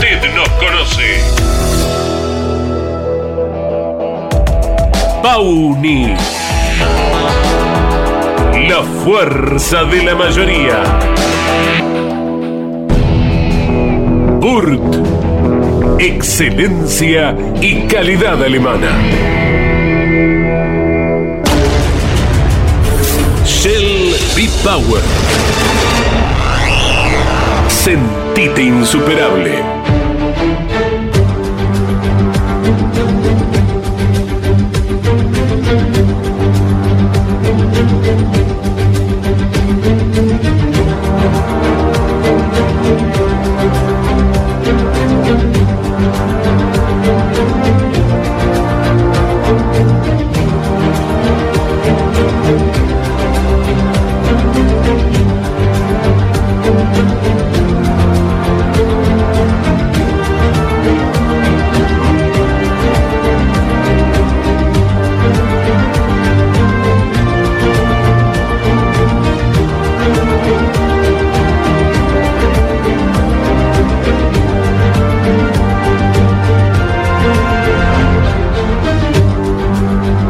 Usted nos conoce. Pauni. La fuerza de la mayoría. Burt. Excelencia y calidad alemana. Shell B-Power. Insuperable.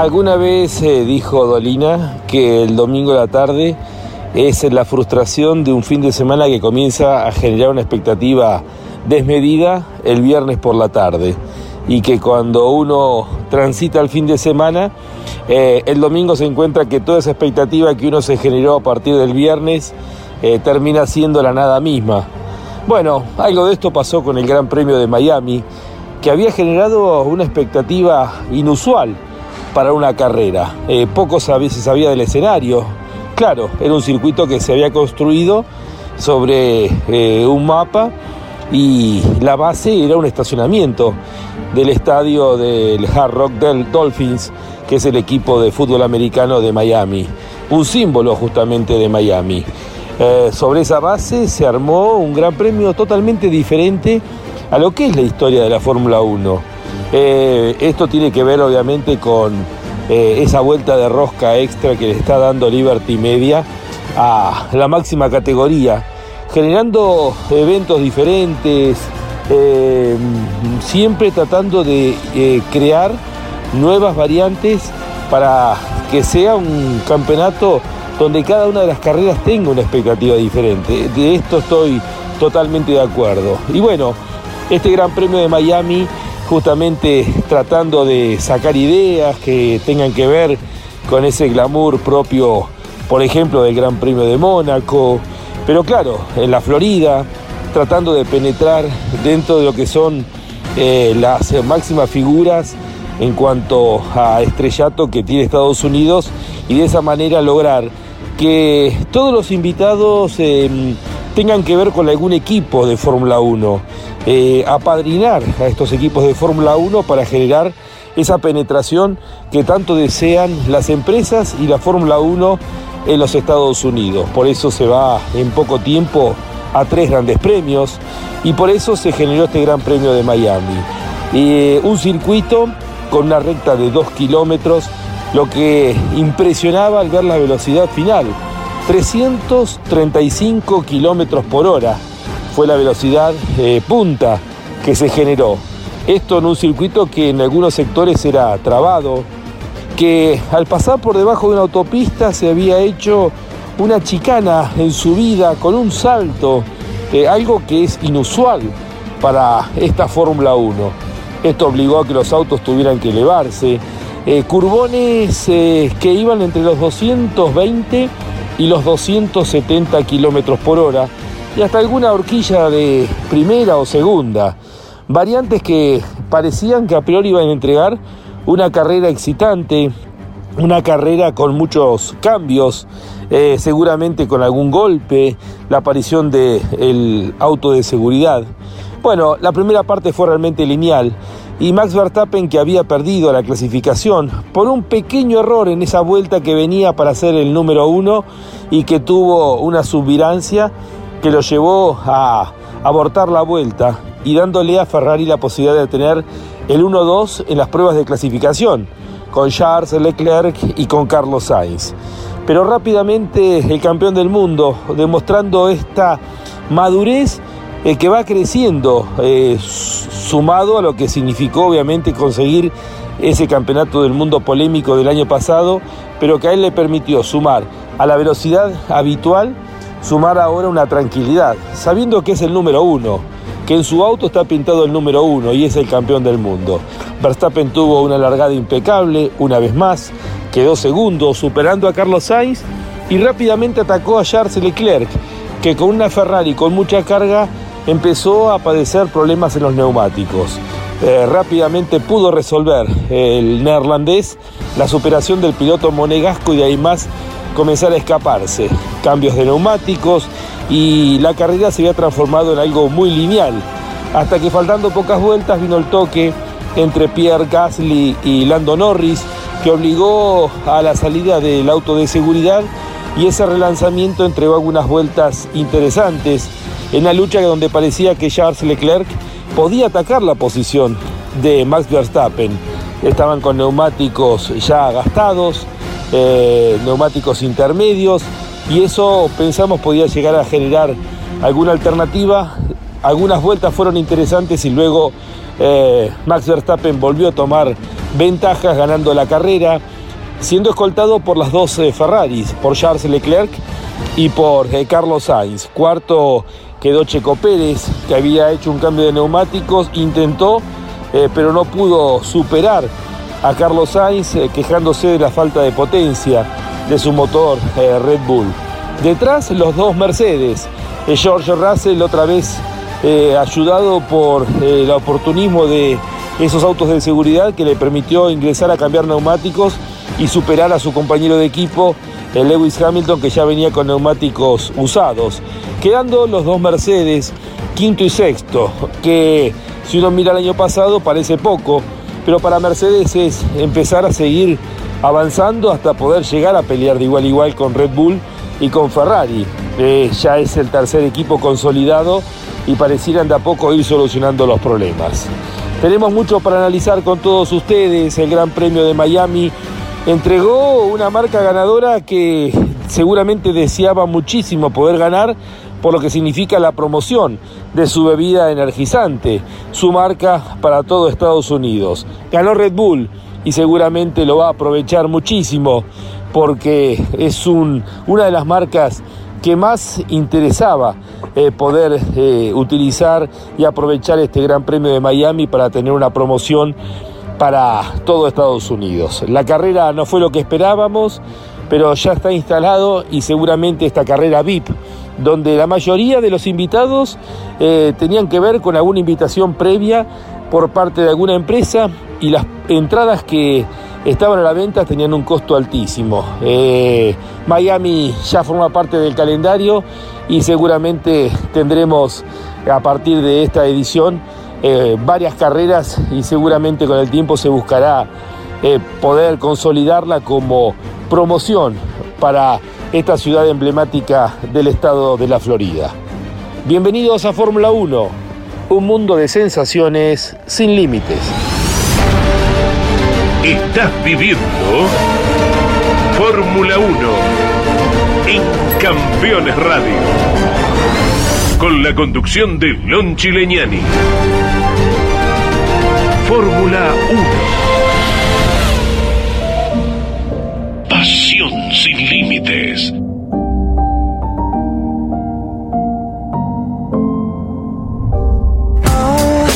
Alguna vez eh, dijo Dolina que el domingo de la tarde es la frustración de un fin de semana que comienza a generar una expectativa desmedida el viernes por la tarde y que cuando uno transita el fin de semana, eh, el domingo se encuentra que toda esa expectativa que uno se generó a partir del viernes eh, termina siendo la nada misma. Bueno, algo de esto pasó con el Gran Premio de Miami, que había generado una expectativa inusual para una carrera. Eh, poco se sabía del escenario. Claro, era un circuito que se había construido sobre eh, un mapa y la base era un estacionamiento del estadio del Hard Rock del Dolphins, que es el equipo de fútbol americano de Miami, un símbolo justamente de Miami. Eh, sobre esa base se armó un gran premio totalmente diferente a lo que es la historia de la Fórmula 1. Eh, esto tiene que ver obviamente con eh, esa vuelta de rosca extra que le está dando Liberty Media a la máxima categoría, generando eventos diferentes, eh, siempre tratando de crear nuevas variantes para que sea un campeonato donde cada una de las carreras tenga una expectativa diferente. De esto estoy totalmente de acuerdo. Y bueno, este Gran Premio de Miami justamente tratando de sacar ideas que tengan que ver con ese glamour propio, por ejemplo, del Gran Premio de Mónaco, pero claro, en la Florida, tratando de penetrar dentro de lo que son eh, las máximas figuras en cuanto a estrellato que tiene Estados Unidos y de esa manera lograr que todos los invitados em, tengan que ver con algún equipo de Fórmula 1 eh, apadrinar a estos equipos de Fórmula 1 para generar esa penetración que tanto desean las empresas y la Fórmula 1 en los Estados Unidos. Por eso se va en poco tiempo a tres grandes premios y por eso se generó este Gran Premio de Miami. Eh, un circuito con una recta de 2 kilómetros, lo que impresionaba al ver la velocidad final, 335 kilómetros por hora fue la velocidad eh, punta que se generó. Esto en un circuito que en algunos sectores era trabado, que al pasar por debajo de una autopista se había hecho una chicana en su vida con un salto, eh, algo que es inusual para esta Fórmula 1. Esto obligó a que los autos tuvieran que elevarse. Eh, curbones que iban entre los 220 y los 270 kilómetros por hora y hasta alguna horquilla de primera o segunda. Variantes que parecían que a priori iban a entregar una carrera excitante, una carrera con muchos cambios, eh, seguramente con algún golpe, la aparición del auto de seguridad. Bueno, la primera parte fue realmente lineal y Max Verstappen que había perdido la clasificación por un pequeño error en esa vuelta que venía para ser el número uno y que tuvo una subvirancia que lo llevó a abortar la vuelta y dándole a Ferrari la posibilidad de tener el 1-2 en las pruebas de clasificación, con Charles Leclerc y con Carlos Sainz. Pero rápidamente el campeón del mundo, demostrando esta madurez eh, que va creciendo, eh, sumado a lo que significó obviamente conseguir ese campeonato del mundo polémico del año pasado, pero que a él le permitió sumar a la velocidad habitual sumar ahora una tranquilidad, sabiendo que es el número uno, que en su auto está pintado el número uno y es el campeón del mundo. Verstappen tuvo una largada impecable, una vez más, quedó segundo, superando a Carlos Sainz y rápidamente atacó a Charles Leclerc, que con una Ferrari con mucha carga empezó a padecer problemas en los neumáticos. Eh, rápidamente pudo resolver el neerlandés la superación del piloto monegasco y de ahí más comenzar a escaparse. cambios de neumáticos y la carrera se había transformado en algo muy lineal. Hasta que faltando pocas vueltas vino el toque entre Pierre Gasly y Lando Norris que obligó a la salida del auto de seguridad y ese relanzamiento entregó algunas vueltas interesantes en la lucha donde parecía que Charles Leclerc podía atacar la posición de Max Verstappen. Estaban con neumáticos ya gastados, eh, neumáticos intermedios y eso pensamos podía llegar a generar alguna alternativa. Algunas vueltas fueron interesantes y luego eh, Max Verstappen volvió a tomar ventajas ganando la carrera, siendo escoltado por las dos Ferraris, por Charles Leclerc y por eh, Carlos Sainz. Cuarto quedó Checo Pérez, que había hecho un cambio de neumáticos, intentó, eh, pero no pudo superar a Carlos Sainz, quejándose de la falta de potencia de su motor Red Bull. Detrás los dos Mercedes, George Russell otra vez eh, ayudado por eh, el oportunismo de esos autos de seguridad que le permitió ingresar a cambiar neumáticos y superar a su compañero de equipo, el Lewis Hamilton, que ya venía con neumáticos usados. Quedando los dos Mercedes, quinto y sexto, que si uno mira el año pasado parece poco, pero para Mercedes es empezar a seguir avanzando hasta poder llegar a pelear de igual a igual con Red Bull y con Ferrari. Ya es el tercer equipo consolidado y parecieran de a poco ir solucionando los problemas. Tenemos mucho para analizar con todos ustedes. El Gran Premio de Miami entregó una marca ganadora que seguramente deseaba muchísimo poder ganar por lo que significa la promoción de su bebida energizante, su marca para todo Estados Unidos. Ganó Red Bull y seguramente lo va a aprovechar muchísimo porque es un, una de las marcas que más interesaba eh, poder eh, utilizar y aprovechar este Gran Premio de Miami para tener una promoción para todo Estados Unidos. La carrera no fue lo que esperábamos, pero ya está instalado y seguramente esta carrera VIP, donde la mayoría de los invitados eh, tenían que ver con alguna invitación previa por parte de alguna empresa y las entradas que estaban a la venta tenían un costo altísimo. Eh, Miami ya forma parte del calendario y seguramente tendremos a partir de esta edición eh, varias carreras y seguramente con el tiempo se buscará eh, poder consolidarla como promoción para esta ciudad emblemática del estado de la Florida. Bienvenidos a Fórmula 1, un mundo de sensaciones sin límites. Estás viviendo Fórmula 1 en Campeones Radio. Con la conducción de Lon Chileñani. Fórmula 1. Pasión sin límites. Oh,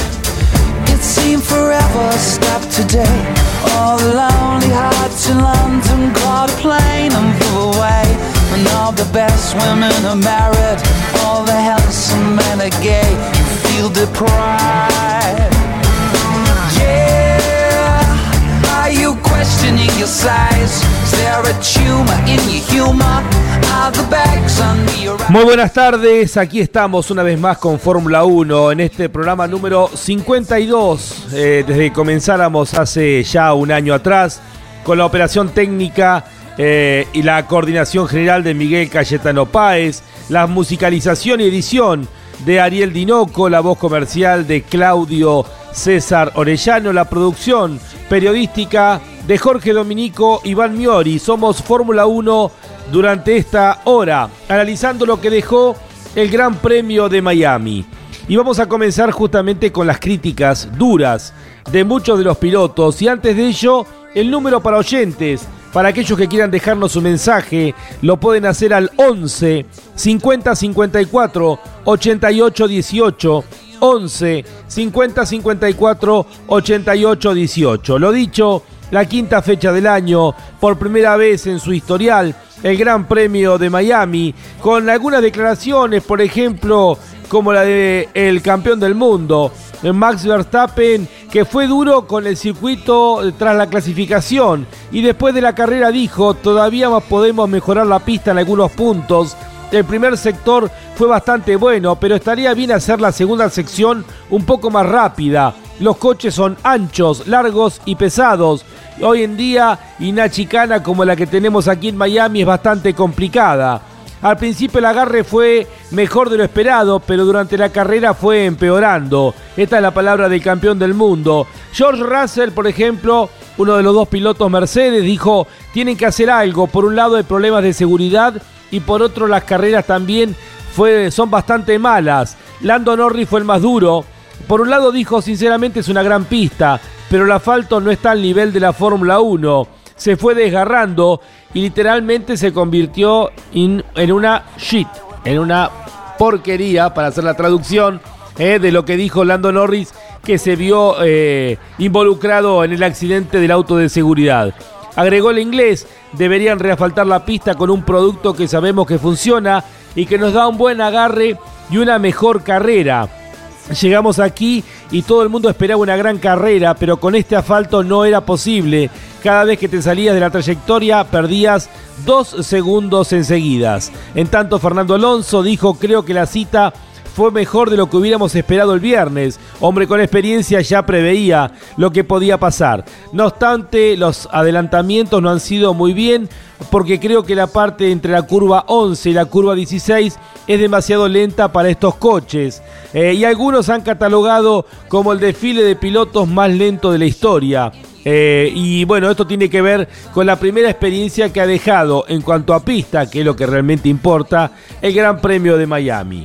it seemed forever stopped today. All the lonely hearts in London caught a plane and flew away. And all the best women are married, all the handsome men are gay. You feel deprived. Muy buenas tardes, aquí estamos una vez más con Fórmula 1 en este programa número 52, eh, desde que comenzáramos hace ya un año atrás, con la operación técnica eh, y la coordinación general de Miguel Cayetano Páez, la musicalización y edición de Ariel Dinoco, la voz comercial de Claudio César Orellano, la producción periodística de Jorge Dominico Iván Miori. Somos Fórmula 1 durante esta hora, analizando lo que dejó el Gran Premio de Miami. Y vamos a comenzar justamente con las críticas duras de muchos de los pilotos. Y antes de ello, el número para oyentes. Para aquellos que quieran dejarnos un mensaje, lo pueden hacer al 11 50 54 88 18. 11 50 54 88 18. Lo dicho, la quinta fecha del año, por primera vez en su historial, el Gran Premio de Miami, con algunas declaraciones, por ejemplo, como la de el campeón del mundo, Max Verstappen, que fue duro con el circuito tras la clasificación y después de la carrera dijo, todavía podemos mejorar la pista en algunos puntos. El primer sector fue bastante bueno, pero estaría bien hacer la segunda sección un poco más rápida. Los coches son anchos, largos y pesados. Hoy en día, una chicana como la que tenemos aquí en Miami es bastante complicada. Al principio el agarre fue mejor de lo esperado, pero durante la carrera fue empeorando. Esta es la palabra del campeón del mundo. George Russell, por ejemplo, uno de los dos pilotos Mercedes, dijo, tienen que hacer algo. Por un lado hay problemas de seguridad y por otro las carreras también fue, son bastante malas. Lando Norris fue el más duro. Por un lado dijo, sinceramente es una gran pista, pero el asfalto no está al nivel de la Fórmula 1. Se fue desgarrando y literalmente se convirtió en una shit, en una porquería, para hacer la traducción, eh, de lo que dijo Lando Norris, que se vio eh, involucrado en el accidente del auto de seguridad. Agregó el inglés, deberían reafaltar la pista con un producto que sabemos que funciona y que nos da un buen agarre y una mejor carrera. Llegamos aquí y todo el mundo esperaba una gran carrera, pero con este asfalto no era posible. Cada vez que te salías de la trayectoria perdías dos segundos enseguidas. En tanto, Fernando Alonso dijo, creo que la cita fue mejor de lo que hubiéramos esperado el viernes. Hombre con experiencia ya preveía lo que podía pasar. No obstante, los adelantamientos no han sido muy bien porque creo que la parte entre la curva 11 y la curva 16 es demasiado lenta para estos coches. Eh, y algunos han catalogado como el desfile de pilotos más lento de la historia. Eh, y bueno, esto tiene que ver con la primera experiencia que ha dejado en cuanto a pista, que es lo que realmente importa, el Gran Premio de Miami.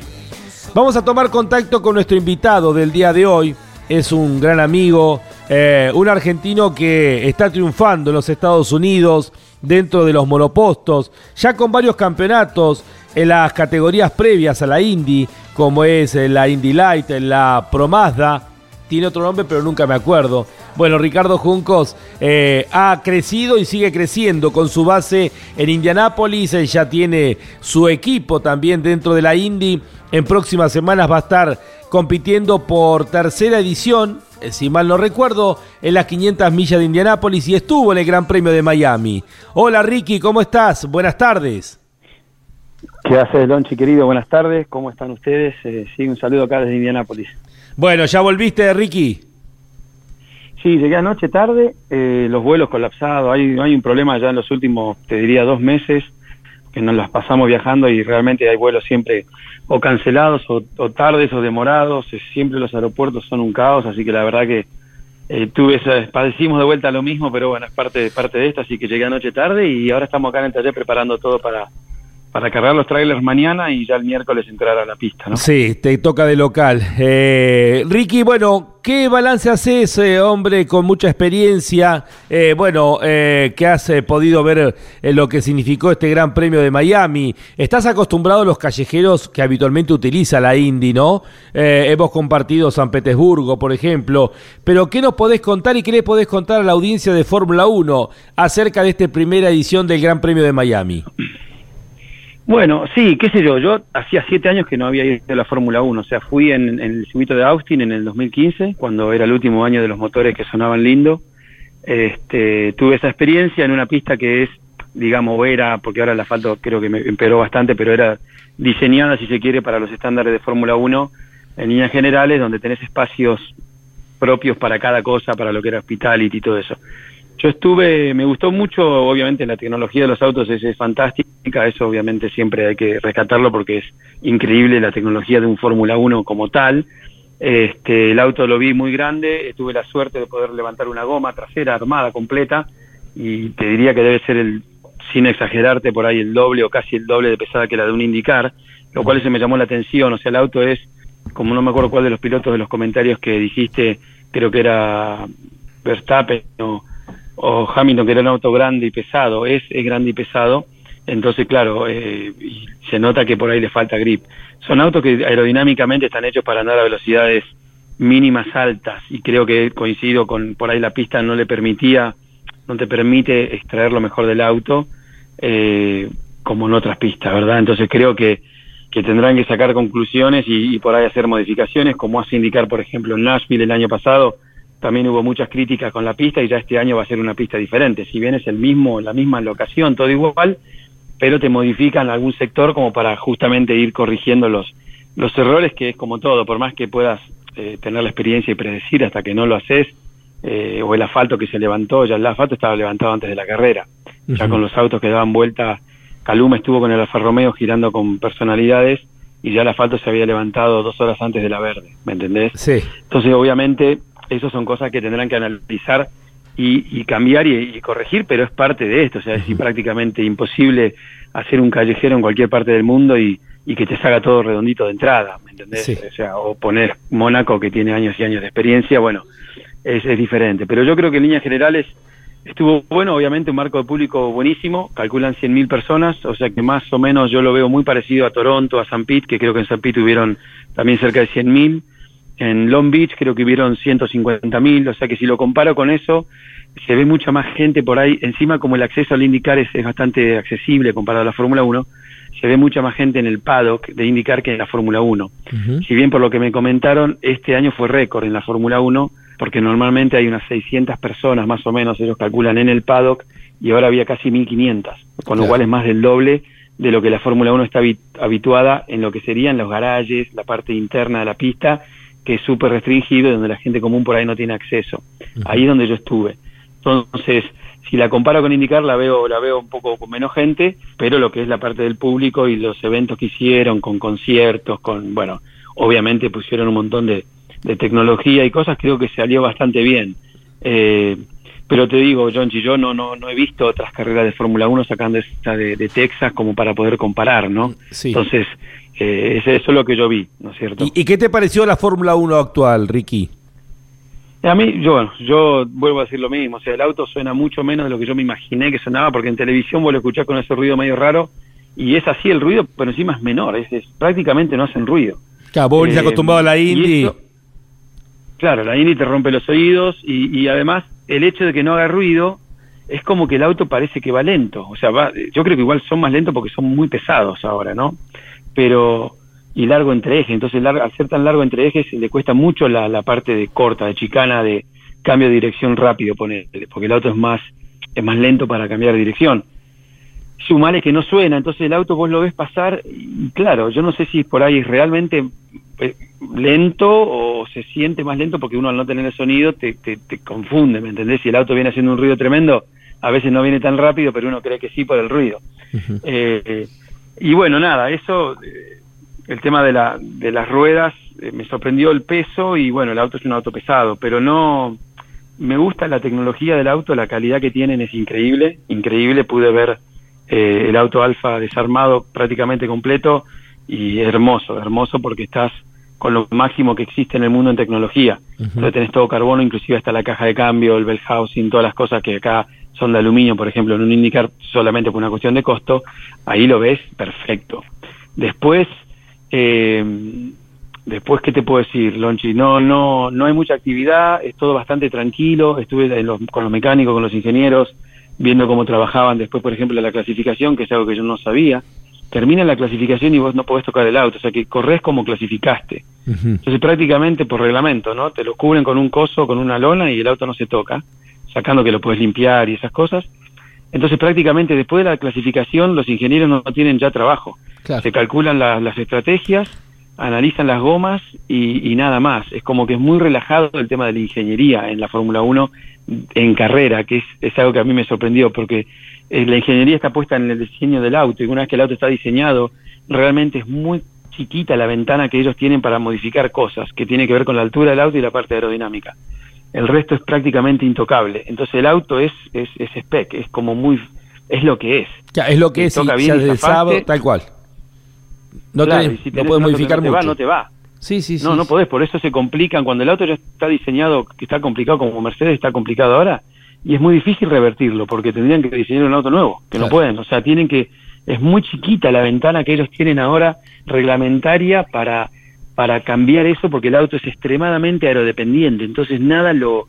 Vamos a tomar contacto con nuestro invitado del día de hoy. Es un gran amigo, eh, un argentino que está triunfando en los Estados Unidos dentro de los monopostos, ya con varios campeonatos en las categorías previas a la Indy, como es la Indy Light, la Pro Mazda, tiene otro nombre pero nunca me acuerdo. Bueno, Ricardo Juncos eh, ha crecido y sigue creciendo con su base en Indianápolis, él ya tiene su equipo también dentro de la Indy, en próximas semanas va a estar compitiendo por tercera edición, eh, si mal no recuerdo, en las 500 millas de Indianápolis y estuvo en el Gran Premio de Miami. Hola Ricky, ¿cómo estás? Buenas tardes. ¿Qué haces, Lonchi, querido? Buenas tardes, ¿cómo están ustedes? Eh, sí, un saludo acá desde Indianápolis. Bueno, ¿ya volviste, Ricky? Sí, llegué anoche tarde, eh, los vuelos colapsados, hay, hay un problema ya en los últimos, te diría, dos meses, que nos las pasamos viajando y realmente hay vuelos siempre o cancelados o, tardes o demorados, siempre los aeropuertos son un caos, así que la verdad que eh, tuve esa, padecimos de vuelta lo mismo, pero bueno, es parte, parte de esto, así que llegué anoche tarde y ahora estamos acá en el taller preparando todo para, para cargar los trailers mañana y ya el miércoles entrar a la pista, ¿no? Sí, te toca de local. Eh, Ricky, bueno, ¿qué balance haces, ese hombre con mucha experiencia? Eh, bueno, eh, que has eh, podido ver lo que significó este Gran Premio de Miami. Estás acostumbrado a los callejeros que habitualmente utiliza la Indy, ¿no? hemos compartido San Petersburgo, por ejemplo. Pero, ¿qué nos podés contar y qué le podés contar a la audiencia de Fórmula 1 acerca de esta primera edición del Gran Premio de Miami? Bueno, sí, qué sé yo, yo hacía siete años que no había ido a la Fórmula 1, o sea, fui en, el circuito de Austin en el 2015, cuando era el último año de los motores que sonaban lindo. Este, tuve esa experiencia en una pista que es, digamos, era, porque ahora el asfalto creo que me empeoró bastante, pero era diseñada, si se quiere, para los estándares de Fórmula 1 en líneas generales, donde tenés espacios propios para cada cosa, para lo que era hospitality y todo eso. Yo estuve, me gustó mucho, obviamente la tecnología de los autos es, fantástica, eso obviamente siempre hay que rescatarlo porque es increíble la tecnología de un Fórmula 1 como tal. Este, el auto lo vi muy grande, tuve la suerte de poder levantar una goma trasera armada completa y te diría que debe ser el, sin exagerarte por ahí, el doble o casi el doble de pesada que la de un IndyCar, lo cual se me llamó la atención, o sea, el auto es, como no me acuerdo cuál de los pilotos de los comentarios que dijiste, creo que era Verstappen o o Hamilton, que era un auto grande y pesado, es, es grande y pesado, entonces claro, eh, se nota que por ahí le falta grip. Son autos que aerodinámicamente están hechos para andar a velocidades mínimas altas y creo que coincido con por ahí la pista no le permitía, no te permite extraer lo mejor del auto eh, como en otras pistas, ¿verdad? Entonces creo que, que tendrán que sacar conclusiones y, y por ahí hacer modificaciones, como hace indicar, por ejemplo, en Nashville el año pasado, también hubo muchas críticas con la pista y ya este año va a ser una pista diferente. Si bien es el mismo, la misma locación, todo igual, pero te modifican algún sector como para justamente ir corrigiendo los, los errores, que es como todo, por más que puedas eh, tener la experiencia y predecir hasta que no lo haces, eh, o el asfalto que se levantó, ya el asfalto estaba levantado antes de la carrera, ya con los autos que daban vuelta, Caluma estuvo con el Alfa Romeo girando con personalidades y ya el asfalto se había levantado dos horas antes de la verde, ¿me entendés? Sí. Entonces, obviamente, eso son cosas que tendrán que analizar y, cambiar y, corregir, pero es parte de esto, o sea, es prácticamente imposible hacer un callejero en cualquier parte del mundo y, que te salga todo redondito de entrada, ¿me entendés? O sea, o poner Mónaco que tiene años y años de experiencia, bueno, es, es diferente. Pero yo creo que en líneas generales estuvo bueno, obviamente un marco de público buenísimo, calculan 100.000 personas, o sea que más o menos yo lo veo muy parecido a Toronto, a San Pete, que creo que en San Pete tuvieron también cerca de 100.000 en Long Beach creo que hubieron 150.000, o sea que si lo comparo con eso, se ve mucha más gente por ahí. Encima, como el acceso al IndyCar es, bastante accesible comparado a la Fórmula 1, se ve mucha más gente en el paddock de IndyCar que en la Fórmula 1. Si bien por lo que me comentaron, este año fue récord en la Fórmula 1, porque normalmente hay unas 600 personas más o menos, ellos calculan en el paddock, y ahora había casi 1500, con lo cual es más del doble de lo que la Fórmula 1 está habituada en lo que serían los garajes, la parte interna de la pista que es súper restringido y donde la gente común por ahí no tiene acceso. Ahí es donde yo estuve. Entonces, si la comparo con Indicar, la veo, la veo un poco con menos gente, pero lo que es la parte del público y los eventos que hicieron, con conciertos, con, bueno, obviamente pusieron un montón de, de tecnología y cosas, creo que salió bastante bien. Eh, pero te digo, John, yo no, no, no he visto otras carreras de Fórmula 1 sacando esta de, de, Texas como para poder comparar, ¿no? Sí. Entonces, eh, eso es lo que yo vi, ¿no es cierto? ¿Y, qué te pareció la Fórmula 1 actual, Ricky? A mí, yo, yo vuelvo a decir lo mismo, o sea, el auto suena mucho menos de lo que yo me imaginé que sonaba, porque en televisión vos lo escuchás con ese ruido medio raro, y es así el ruido, pero encima es menor, es, prácticamente no hacen ruido. Claro, vos eh, acostumbrado a la Indy. claro, la Indy te rompe los oídos, y, y además el hecho de que no haga ruido es como que el auto parece que va lento, o sea, va, yo creo que igual son más lentos porque son muy pesados ahora, ¿no? Pero y largo entre ejes, entonces al ser tan largo entre ejes le cuesta mucho la, la parte de corta, de chicana, de cambio de dirección rápido, porque el auto es más, es más lento para cambiar de dirección. Sumale que no suena, entonces el auto vos lo ves pasar y claro, yo no sé si por ahí es realmente eh, lento o se siente más lento porque uno al no tener el sonido te, te, te confunde, ¿me entendés? Si el auto viene haciendo un ruido tremendo, a veces no viene tan rápido, pero uno cree que sí por el ruido. eh, y bueno, nada, eso, eh, el tema de, la, de las ruedas, eh, me sorprendió el peso y bueno, el auto es un auto pesado, pero no, me gusta la tecnología del auto, la calidad que tienen es increíble, increíble, pude ver eh, el auto alfa desarmado prácticamente completo y hermoso, hermoso porque estás con lo máximo que existe en el mundo en tecnología. Uh tenés todo carbono, inclusive hasta la caja de cambio, el bell housing, todas las cosas que acá son de aluminio, por ejemplo, en un indicar solamente por una cuestión de costo, ahí lo ves perfecto. Después, eh, después, ¿qué te puedo decir, Lonchi? No, no, no hay mucha actividad, es todo bastante tranquilo, estuve con los mecánicos, con los ingenieros, viendo cómo trabajaban después, por ejemplo, la clasificación, que es algo que yo no sabía. Termina la clasificación y vos no podés tocar el auto, o sea que corres como clasificaste. Entonces prácticamente por reglamento, ¿no? Te lo cubren con un coso, con una lona y el auto no se toca sacando que lo puedes limpiar y esas cosas. Entonces prácticamente después de la clasificación los ingenieros no, tienen ya trabajo. Se calculan las estrategias, analizan las gomas y, nada más. Es como que es muy relajado el tema de la ingeniería en la Fórmula 1 en carrera, que es, es, algo que a mí me sorprendió porque eh, la ingeniería está puesta en el diseño del auto y una vez que el auto está diseñado, realmente es muy chiquita la ventana que ellos tienen para modificar cosas, que tiene que ver con la altura del auto y la parte aerodinámica el resto es prácticamente intocable. Entonces el auto es, es, es spec, es como muy, es lo que es. Ya, es lo que es, toca bien tal cual. No, puedes modificar no mucho. va, no te va. Sí, sí, sí. No, no podés, por eso se complican. Cuando el auto ya está diseñado, que está complicado como Mercedes está complicado ahora, y es muy difícil revertirlo, porque tendrían que diseñar un auto nuevo, que no pueden. O sea, tienen que, es muy chiquita la ventana que ellos tienen ahora reglamentaria para para cambiar eso porque el auto es extremadamente aerodependiente, entonces nada lo...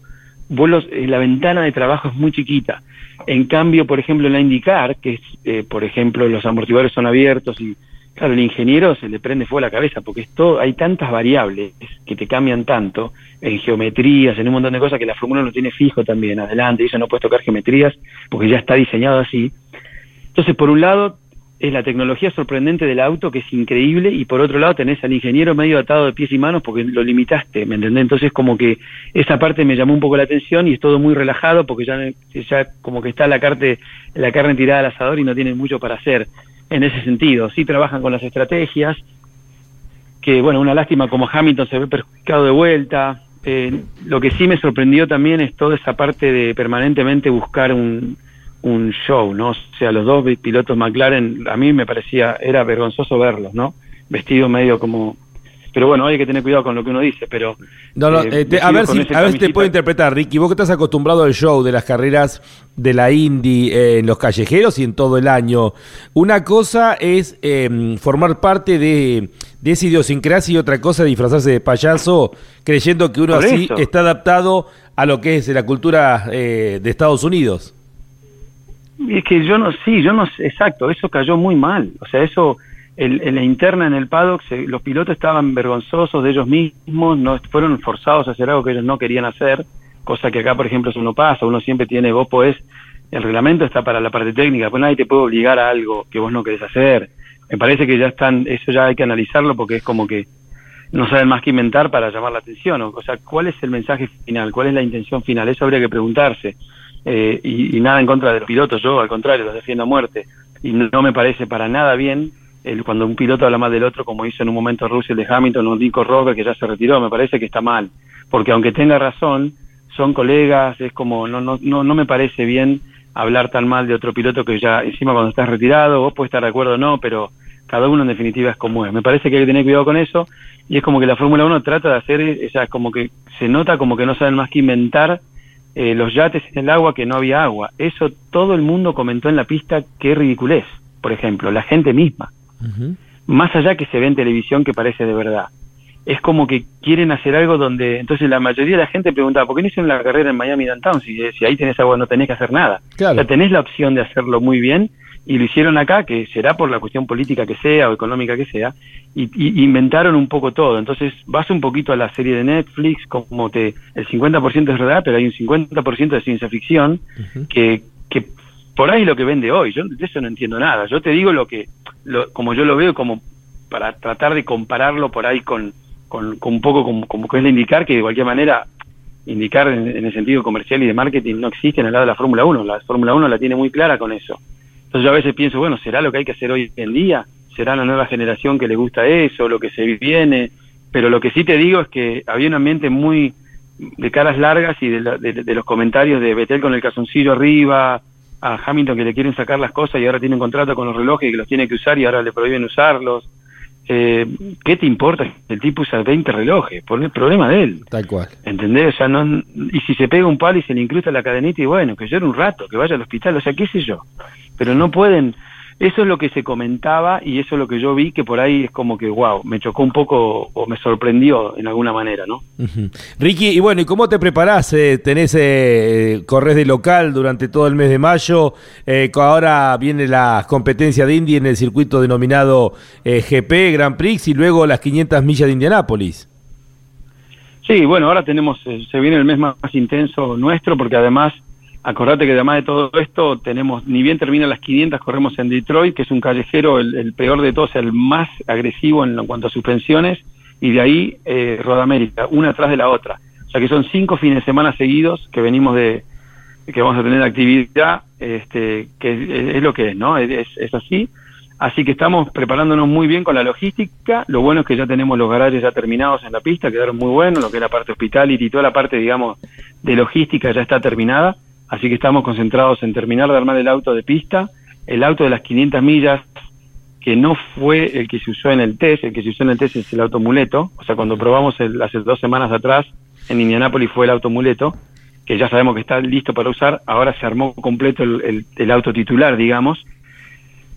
Vos eh, la ventana de trabajo es muy chiquita. En cambio, por ejemplo, en la IndyCar, que es, eh, por ejemplo, los amortiguadores son abiertos y, claro, el ingeniero se le prende fuego a la cabeza porque esto, hay tantas variables que te cambian tanto en geometrías, en un montón de cosas que la Fórmula no tiene fijo también adelante, y eso no puedes tocar geometrías porque ya está diseñado así. Entonces, por un lado, es la tecnología sorprendente del auto, que es increíble, y por otro lado tenés al ingeniero medio atado de pies y manos porque lo limitaste, ¿me entendés? Entonces como que esa parte me llamó un poco la atención y es todo muy relajado porque ya, como que está la, carne, la carne tirada al asador y no tienen mucho para hacer en ese sentido. Sí trabajan con las estrategias, que bueno, una lástima como Hamilton se ve perjudicado de vuelta. Eh, lo que sí me sorprendió también es toda esa parte de permanentemente buscar un un show, ¿no? O sea, los dos pilotos McLaren, a mí me parecía, era vergonzoso verlos, ¿no? Vestido medio como... Pero bueno, hay que tener cuidado con lo que uno dice, pero... No, no, eh, a ver si, a ver si te puedo interpretar, Ricky. Vos que estás acostumbrado al show de las carreras de la Indy eh, en los callejeros y en todo el año. Una cosa es em, formar parte de, de esa idiosincrasia y otra cosa disfrazarse de payaso creyendo que uno así está adaptado a lo que es la cultura eh, de Estados Unidos. Es que yo no, sí, yo no exacto, eso cayó muy mal. O sea, eso, el, en la interna en el paddock, los pilotos estaban vergonzosos de ellos mismos, no fueron forzados a hacer algo que ellos no querían hacer, cosa que acá, por ejemplo, eso no pasa. Uno siempre tiene, vos podés, el reglamento está para la parte técnica, pues nadie te puede obligar a algo que vos no querés hacer. Me parece que ya están, eso ya hay que analizarlo porque es como que no saben más que inventar para llamar la atención. O, o sea, ¿cuál es el mensaje final? ¿Cuál es la intención final? Eso habría que preguntarse eh, y, nada en contra de los pilotos, yo al contrario, los defiendo a muerte. Y no, me parece para nada bien el, cuando un piloto habla más del otro, como hizo en un momento Russell de Hamilton o Nico Rosberg, que ya se retiró, me parece que está mal. Porque aunque tenga razón, son colegas, es como, no, no, no, no me parece bien hablar tan mal de otro piloto que ya encima cuando estás retirado, vos puedes estar de acuerdo o no, pero cada uno en definitiva es como es. Me parece que hay que tener cuidado con eso y es como que la Fórmula 1 trata de hacer, esa como que se nota como que no saben más que inventar eh, los yates en el agua que no había agua. Eso todo el mundo comentó en la pista qué ridiculez, por ejemplo, la gente misma. Más allá que se ve en televisión que parece de verdad. Es como que quieren hacer algo donde, entonces la mayoría de la gente preguntaba, ¿por qué no hicieron la carrera en Miami Downtown? Si, si ahí tenés agua no tenés que hacer nada. O sea, tenés la opción de hacerlo muy bien y lo hicieron acá, que será por la cuestión política que sea o económica que sea, y, inventaron un poco todo. Entonces vas un poquito a la serie de Netflix, como te el 50% es verdad, pero hay un 50% de ciencia ficción que, que por ahí es lo que vende hoy. Yo de eso no entiendo nada. Yo te digo lo que, lo, como yo lo veo, como para tratar de compararlo por ahí con, con, un poco como, como que es de indicar que de cualquier manera indicar en, en, el sentido comercial y de marketing no existe en el lado de la Fórmula 1. La Fórmula 1 la tiene muy clara con eso. Entonces yo a veces pienso, bueno, ¿será lo que hay que hacer hoy en día? ¿Será la nueva generación que le gusta eso, lo que se viene? Pero lo que sí te digo es que había un ambiente muy de caras largas y de, los comentarios de Betel con el calzoncillo arriba, a Hamilton que le quieren sacar las cosas y ahora tiene un contrato con los relojes y que los tiene que usar y ahora le prohíben usarlos. Eh, ¿Qué te importa? El tipo usa 20 relojes, por el problema de él. Tal cual. ¿Entendés? O sea, no, y si se pega un palo y se le incrusta la cadenita y bueno, que llore un rato, que vaya al hospital, o sea, qué sé yo pero no pueden, eso es lo que se comentaba y eso es lo que yo vi que por ahí es como que, wow, me chocó un poco o me sorprendió en alguna manera, ¿no? Ricky, y bueno, ¿y cómo te preparás? Eh, ¿Tenés, eh, corres de local durante todo el mes de mayo? Eh, ahora viene la competencia de Indy en el circuito denominado eh, GP, Grand Prix y luego las 500 millas de Indianápolis. Sí, bueno, ahora tenemos, se viene el mes más intenso nuestro porque además Acordate que además de todo esto, tenemos, ni bien termina las 500, corremos en Detroit, que es un callejero, el, peor de todos, el más agresivo en, cuanto a suspensiones, y de ahí eh, Rodamérica, una tras de la otra. O sea que son cinco fines de semana seguidos que venimos de, que vamos a tener actividad, este, que es, lo que es, ¿no? Es, es, así. Así que estamos preparándonos muy bien con la logística. Lo bueno es que ya tenemos los garajes ya terminados en la pista, quedaron muy buenos, lo que es la parte hospitality y toda la parte, digamos, de logística ya está terminada. Así que estamos concentrados en terminar de armar el auto de pista, el auto de las 500 millas, que no fue el que se usó en el test, el que se usó en el test es el auto muleto, o sea, cuando probamos el, hace dos semanas atrás en Indianápolis fue el auto muleto, que ya sabemos que está listo para usar, ahora se armó completo el, el auto titular, digamos,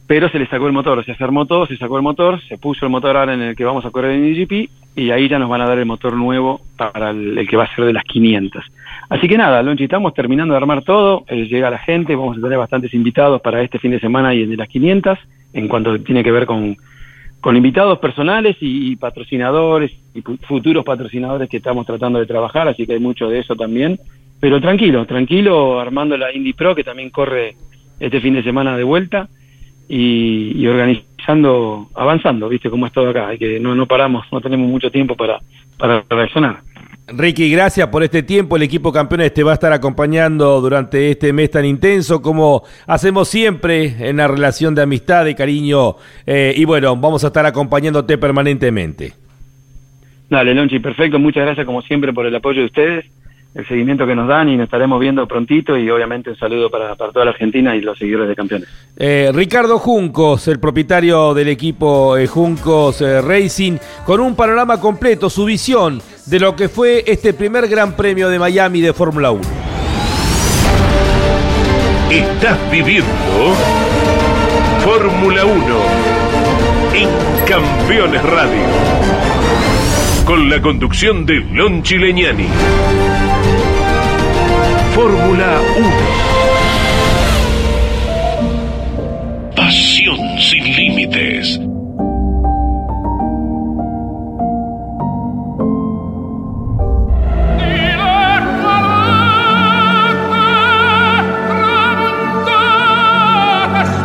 pero se le sacó el motor, o sea, se armó todo, se sacó el motor, se puso el motor ahora en el que vamos a correr en IGP y ahí ya nos van a dar el motor nuevo para el, que va a ser de las 500. Así que nada, Lonchi, estamos terminando de armar todo, eh, llega la gente, vamos a tener bastantes invitados para este fin de semana y el de las 500, en cuanto tiene que ver con, con invitados personales y, patrocinadores y futuros patrocinadores que estamos tratando de trabajar, así que hay mucho de eso también. Pero tranquilo, tranquilo, armando la Indy Pro que también corre este fin de semana de vuelta y, organizando, avanzando, viste cómo es todo acá, que no, no paramos, no tenemos mucho tiempo para, para reaccionar. Ricky, gracias por este tiempo. El equipo campeones te va a estar acompañando durante este mes tan intenso como hacemos siempre en la relación de amistad, de cariño. Eh, y bueno, vamos a estar acompañándote permanentemente. Dale, Lonchi, perfecto. Muchas gracias como siempre por el apoyo de ustedes el seguimiento que nos dan y nos estaremos viendo prontito y obviamente un saludo para, toda la Argentina y los seguidores de campeones. Eh, Ricardo Juncos, el propietario del equipo eh, Juncos eh, Racing, con un panorama completo, su visión de lo que fue este primer Gran Premio de Miami de Fórmula 1. Estás viviendo Fórmula 1 en Campeones Radio con la conducción de Lon Chileñani. Fórmula 1. Pasión sin límites.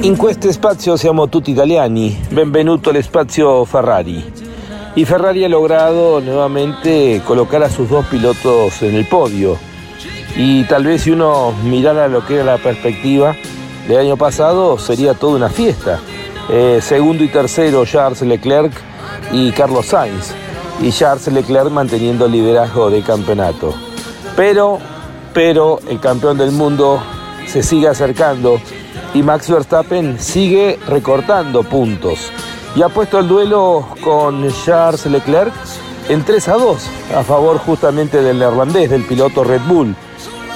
In questo spazio siamo tutti italiani, benvenuto al spazio Ferrari. Y Ferrari ha logrado nuevamente colocar a sus dos pilotos en el podio. Y tal vez si uno mirara lo que era la perspectiva, del año pasado sería toda una fiesta. Eh, segundo y tercero Charles Leclerc y Carlos Sainz. Y Charles Leclerc manteniendo el liderazgo de campeonato. Pero, pero el campeón del mundo se sigue acercando y Max Verstappen sigue recortando puntos. Y ha puesto el duelo con Charles Leclerc en 3 a 2 a favor justamente del neerlandés, del piloto Red Bull.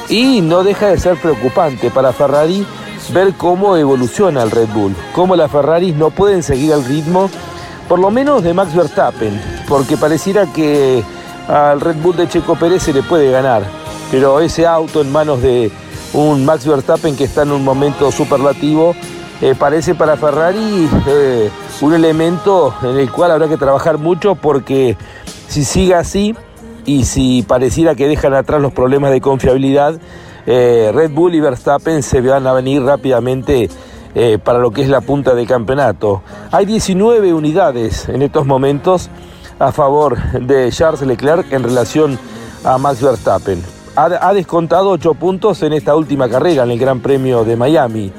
Y no deja de ser preocupante para Ferrari ver cómo evoluciona el Red Bull, cómo las Ferraris no pueden seguir el ritmo, por lo menos de Max Verstappen, porque pareciera que al Red Bull de Checo Pérez se le puede ganar, pero ese auto en manos de un Max Verstappen que está en un momento superlativo, eh, parece para Ferrari eh, un elemento en el cual habrá que trabajar mucho porque si sigue así y si pareciera que dejan atrás los problemas de confiabilidad, eh, Red Bull y Verstappen se van a venir rápidamente eh, para lo que es la punta de campeonato. Hay 19 unidades en estos momentos a favor de Charles Leclerc en relación a Max Verstappen. Ha, descontado 8 puntos en esta última carrera, en el Gran Premio de Miami.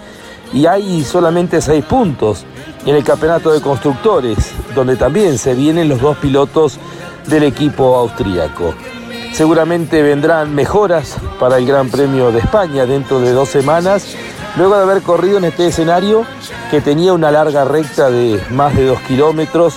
Y hay solamente 6 puntos en el campeonato de constructores, donde también se vienen los dos pilotos del equipo austríaco. Seguramente vendrán mejoras para el Gran Premio de España dentro de dos semanas, luego de haber corrido en este escenario que tenía una larga recta de más de dos kilómetros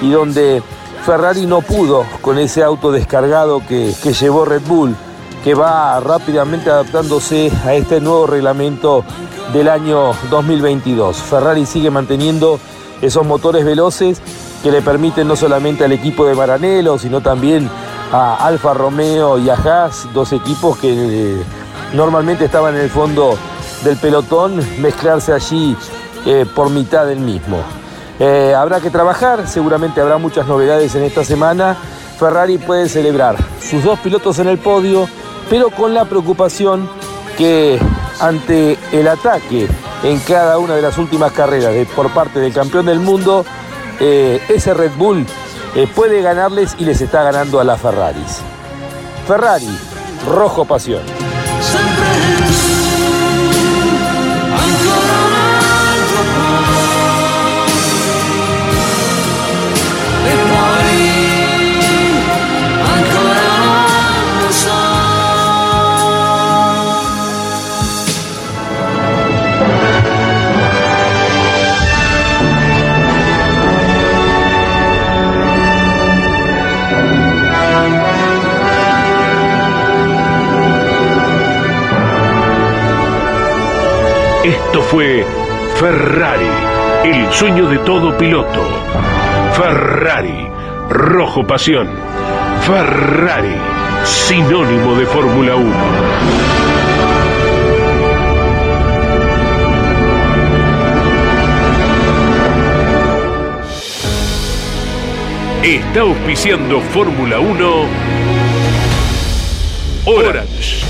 y donde Ferrari no pudo con ese auto descargado que, que llevó Red Bull, que va rápidamente adaptándose a este nuevo reglamento del año 2022. Ferrari sigue manteniendo esos motores veloces que le permiten no solamente al equipo de Maranello, sino también a Alfa Romeo y a Haas, dos equipos que eh, normalmente estaban en el fondo del pelotón, mezclarse allí eh, por mitad del mismo. Eh, habrá que trabajar, seguramente habrá muchas novedades en esta semana. Ferrari puede celebrar sus dos pilotos en el podio, pero con la preocupación que ante el ataque en cada una de las últimas carreras por parte del campeón del mundo, eh, ese Red Bull puede ganarles y les está ganando a las Ferraris. Ferrari, rojo pasión. Esto fue Ferrari, el sueño de todo piloto. Ferrari, rojo pasión. Ferrari, sinónimo de Fórmula 1. Está auspiciando Fórmula 1 Orange.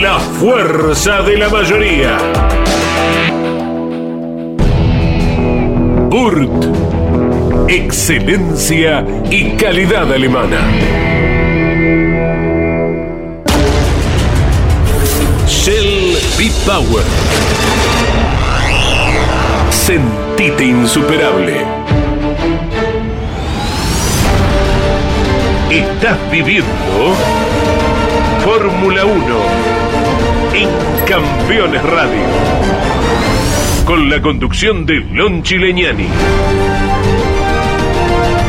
La fuerza de la mayoría. Burt. Excelencia y calidad alemana. Shell B-Power. Sentite insuperable. Estás viviendo Fórmula 1 en Campeones Radio. Con la conducción de Lon Chileñani.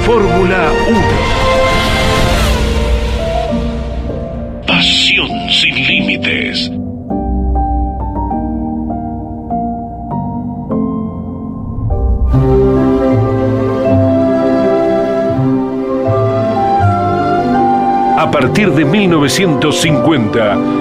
Fórmula 1. Pasión sin límites. A partir de 1950,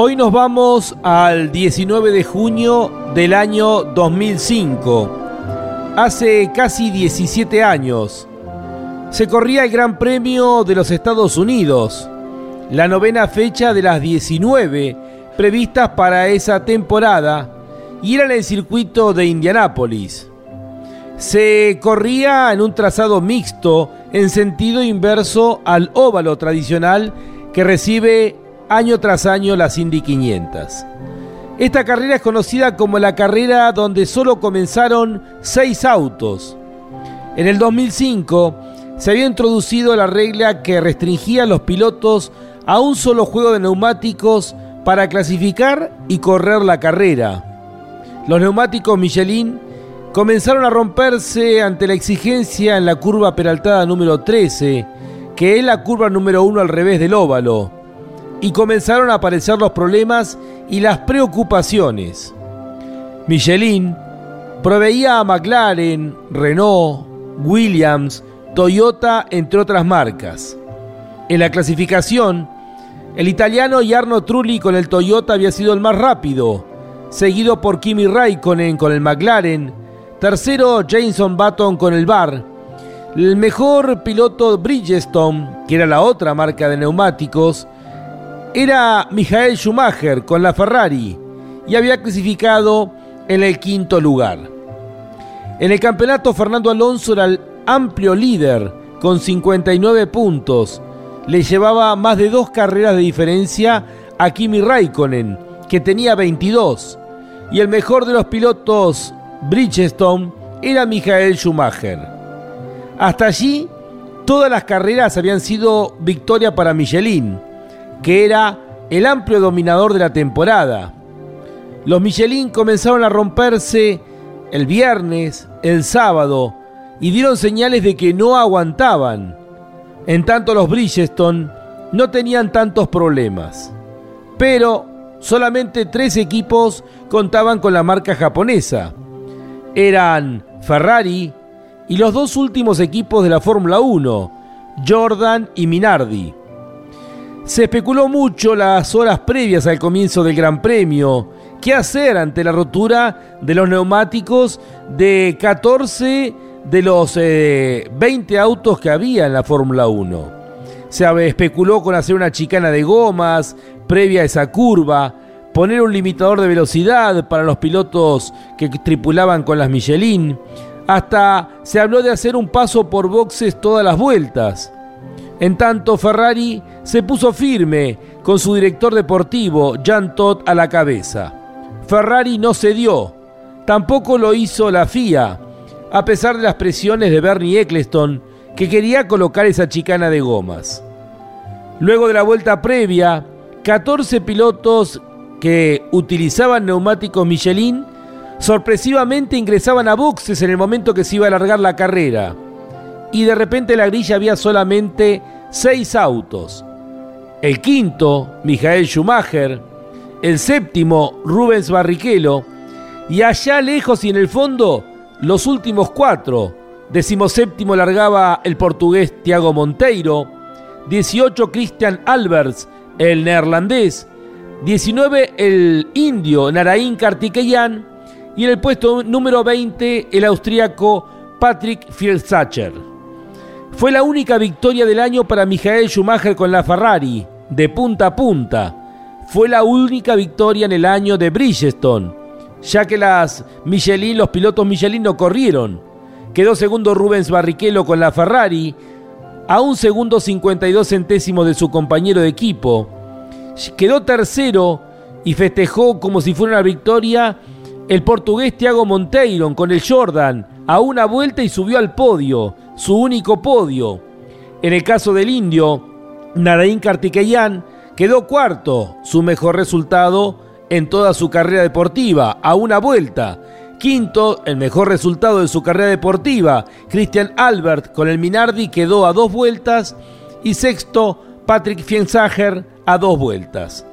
Hoy nos vamos al 19 de junio del año 2005. Hace casi 17 años. Se corría el Gran Premio de los Estados Unidos, la novena fecha de las 19 previstas para esa temporada, y era en el circuito de Indianápolis. Se corría en un trazado mixto en sentido inverso al óvalo tradicional que recibe año tras año las Indy 500. Esta carrera es conocida como la carrera donde solo comenzaron seis autos. En el 2005 se había introducido la regla que restringía a los pilotos a un solo juego de neumáticos para clasificar y correr la carrera. Los neumáticos Michelin comenzaron a romperse ante la exigencia en la curva peraltada número 13, que es la curva número 1 al revés del óvalo y comenzaron a aparecer los problemas y las preocupaciones. Michelin proveía a McLaren, Renault, Williams, Toyota, entre otras marcas. En la clasificación, el italiano Jarno Trulli con el Toyota había sido el más rápido, seguido por Kimi Raikkonen con el McLaren, tercero Jameson Button con el Bar, el mejor piloto Bridgestone, que era la otra marca de neumáticos, era Michael Schumacher con la Ferrari y había clasificado en el quinto lugar. En el campeonato Fernando Alonso era el amplio líder con 59 puntos. Le llevaba más de dos carreras de diferencia a Kimi Raikkonen, que tenía 22. Y el mejor de los pilotos, Bridgestone, era Michael Schumacher. Hasta allí, todas las carreras habían sido victoria para Michelin, que era el amplio dominador de la temporada. Los Michelin comenzaron a romperse el viernes, el sábado, y dieron señales de que no aguantaban. En tanto los Bridgestone no tenían tantos problemas. Pero solamente tres equipos contaban con la marca japonesa. Eran Ferrari y los dos últimos equipos de la Fórmula 1, Jordan y Minardi. Se especuló mucho las horas previas al comienzo del Gran Premio qué hacer ante la rotura de los neumáticos de 14 de los 20 eh, autos que había en la Fórmula 1. Se especuló con hacer una chicana de gomas previa a esa curva, poner un limitador de velocidad para los pilotos que tripulaban con las Michelin, hasta se habló de hacer un paso por boxes todas las vueltas. En tanto, Ferrari se puso firme con su director deportivo, Jean Todt, a la cabeza. Ferrari no cedió, tampoco lo hizo la FIA, a pesar de las presiones de Bernie Eccleston, que quería colocar esa chicana de gomas. Luego de la vuelta previa, 14 pilotos que utilizaban neumáticos Michelin sorpresivamente ingresaban a boxes en el momento que se iba a alargar la carrera. Y de repente en la grilla había solamente 6 autos. El quinto, Michael Schumacher, el séptimo Rubens Barrichello, y allá lejos y en el fondo los últimos cuatro. Decimoséptimo largaba el portugués Thiago Monteiro, 18 Christian Alberts, el neerlandés, 19 el indio Narain Kartikeyan y en el puesto número 20 el austríaco Patrick Fielsacher. Fue la única victoria del año para Michael Schumacher con la Ferrari, de punta a punta fue la única victoria en el año de Bridgestone, ya que las Michelin, los pilotos Michelin no corrieron. Quedó segundo Rubens Barrichello con la Ferrari, a un segundo 52 centésimos de su compañero de equipo. Quedó tercero y festejó como si fuera una victoria el portugués Thiago Monteiro con el Jordan a una vuelta y subió al podio, su único podio. En el caso del indio, Narain Kartikeyan Quedó cuarto, su mejor resultado en toda su carrera deportiva, a una vuelta. Quinto, el mejor resultado de su carrera deportiva, Christian Albert con el Minardi quedó a dos vueltas. Y sexto, Patrick Fienzager a dos vueltas.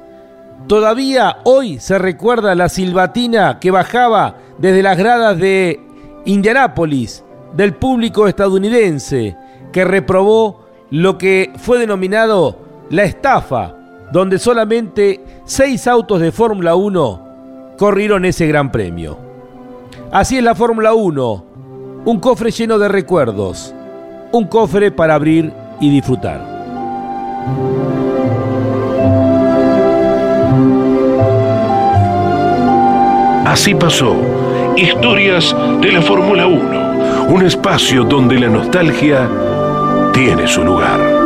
Todavía hoy se recuerda la silbatina que bajaba desde las gradas de Indianápolis del público estadounidense que reprobó lo que fue denominado la estafa donde solamente seis autos de Fórmula 1 corrieron ese gran premio. Así es la Fórmula 1, un cofre lleno de recuerdos, un cofre para abrir y disfrutar. Así pasó, historias de la Fórmula 1, un espacio donde la nostalgia tiene su lugar.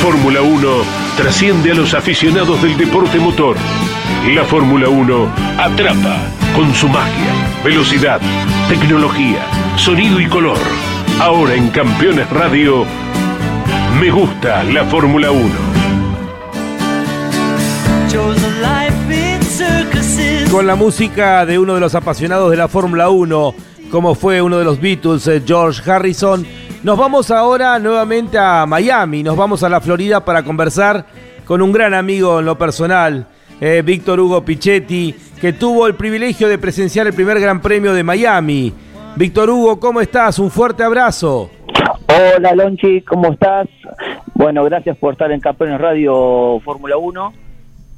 Fórmula 1 trasciende a los aficionados del deporte motor. La Fórmula 1 atrapa con su magia, velocidad, tecnología, sonido y color. Ahora en Campeones Radio, me gusta la Fórmula 1. Con la música de uno de los apasionados de la Fórmula 1, como fue uno de los Beatles, eh, George Harrison, nos vamos ahora nuevamente a Miami, nos vamos a la Florida para conversar con un gran amigo en lo personal, eh, Víctor Hugo Pichetti, que tuvo el privilegio de presenciar el primer Gran Premio de Miami. Víctor Hugo, ¿cómo estás? Un fuerte abrazo. Hola Lonchi, ¿cómo estás? Bueno, gracias por estar en Campeones Radio Fórmula 1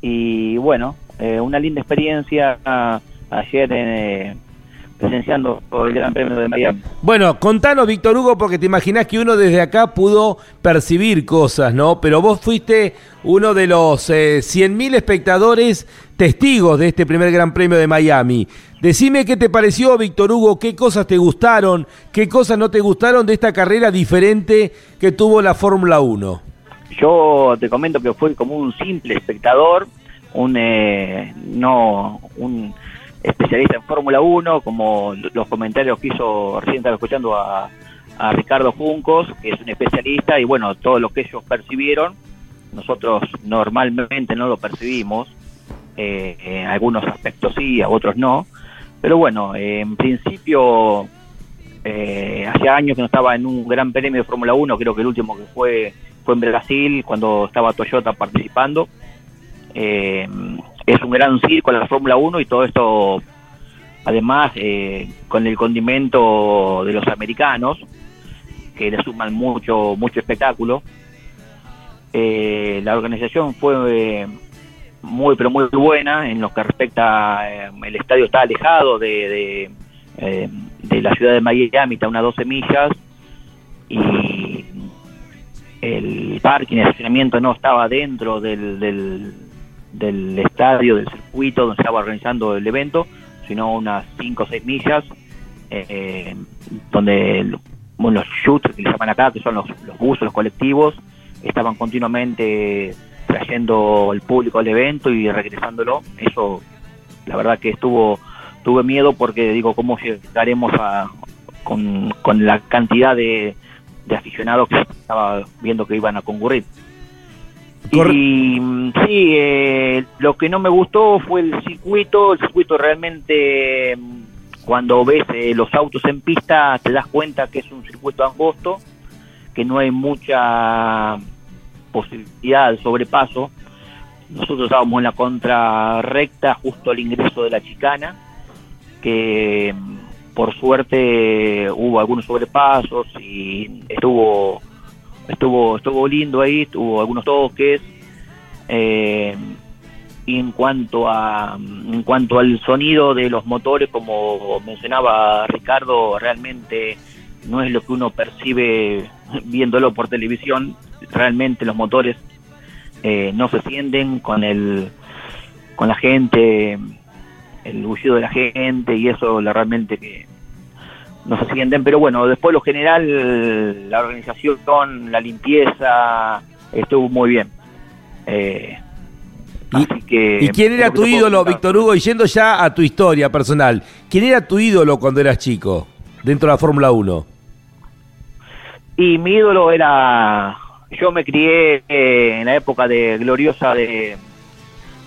y bueno, eh, una linda experiencia ah, ayer eh, presenciando el Gran Premio de Miami. Bueno, contanos, Víctor Hugo, porque te imaginás que uno desde acá pudo percibir cosas, ¿no? Pero vos fuiste uno de los eh, 100.000 espectadores testigos de este primer Gran Premio de Miami. Decime qué te pareció, Víctor Hugo, qué cosas te gustaron, qué cosas no te gustaron de esta carrera diferente que tuvo la Fórmula 1. Yo te comento que fui como un simple espectador, un eh, no un especialista en Fórmula 1, como los comentarios que hizo recién estaba escuchando a, a Ricardo Juncos, que es un especialista, y bueno, todo lo que ellos percibieron, nosotros normalmente no lo percibimos, eh, en algunos aspectos sí, a otros no, pero bueno, en principio, eh, hace años que no estaba en un gran premio de Fórmula 1, creo que el último que fue fue en Brasil, cuando estaba Toyota participando. Eh, es un gran circo la Fórmula 1 y todo esto, además, eh, con el condimento de los americanos, que le suman mucho, mucho espectáculo. Eh, la organización fue eh, muy, pero muy buena en lo que respecta, eh, el estadio está alejado de, de, la ciudad de Miami, está a unas 12 millas, y el parking, el estacionamiento no estaba dentro del, del, estadio, del circuito donde estaba organizando el evento, sino unas 5 o 6 millas, eh, donde bueno, los shoots que le llaman acá, que son los, los buses, los colectivos, estaban continuamente trayendo el público al evento y regresándolo. Eso, la verdad que estuvo, tuve miedo porque digo, ¿cómo llegaremos a, con, con la cantidad de, de aficionados que estaba viendo que iban a concurrir? Corre- Y mm, sí, eh, lo que no me gustó fue el circuito. El circuito realmente, mm, cuando ves eh, los autos en pista, te das cuenta que es un circuito angosto, que no hay mucha posibilidad de sobrepaso. Nosotros estábamos en la contrarrecta, justo al ingreso de la chicana, que mm, por suerte hubo algunos sobrepasos y estuvo estuvo estuvo lindo ahí, tuvo algunos toques. Eh, y en cuanto a en cuanto al sonido de los motores, como mencionaba Ricardo, realmente no es lo que uno percibe viéndolo por televisión. Realmente los motores eh, no se sienten con el con la gente, el bullido de la gente y eso la realmente que no se sienten, pero bueno, después lo general, la organización, la limpieza, estuvo muy bien. Eh, ¿Y, así que, ¿Y quién era tu ídolo. Víctor Hugo? Y yendo ya a tu historia personal, ¿quién era tu ídolo cuando eras chico dentro de la Fórmula 1? Y mi ídolo era, yo me crié eh, en la época de gloriosa de,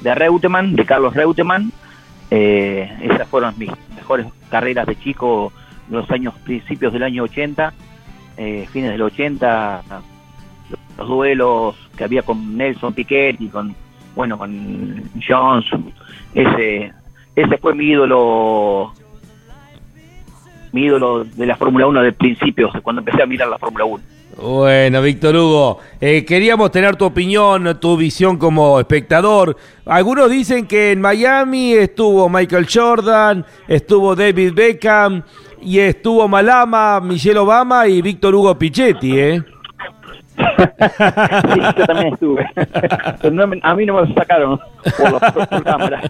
de Reutemann, de Carlos Reutemann. Eh, esas fueron mis mejores carreras de chico, los años principios del año 80, eh, fines del 80, los duelos que había con Nelson Piquet y con, bueno, con Jones. Ese, ese fue mi ídolo mi ídolo de la Fórmula 1 de principios, cuando empecé a mirar la Fórmula 1. Bueno, Víctor Hugo, eh, queríamos tener tu opinión, tu visión como espectador. Algunos dicen que en Miami estuvo Michael Jordan, estuvo David Beckham y estuvo Malama, Michelle Obama y Víctor Hugo Pichetti, ¿eh? Sí, yo también estuve. Pero no me- a mí no me lo sacaron por, los, por cámara.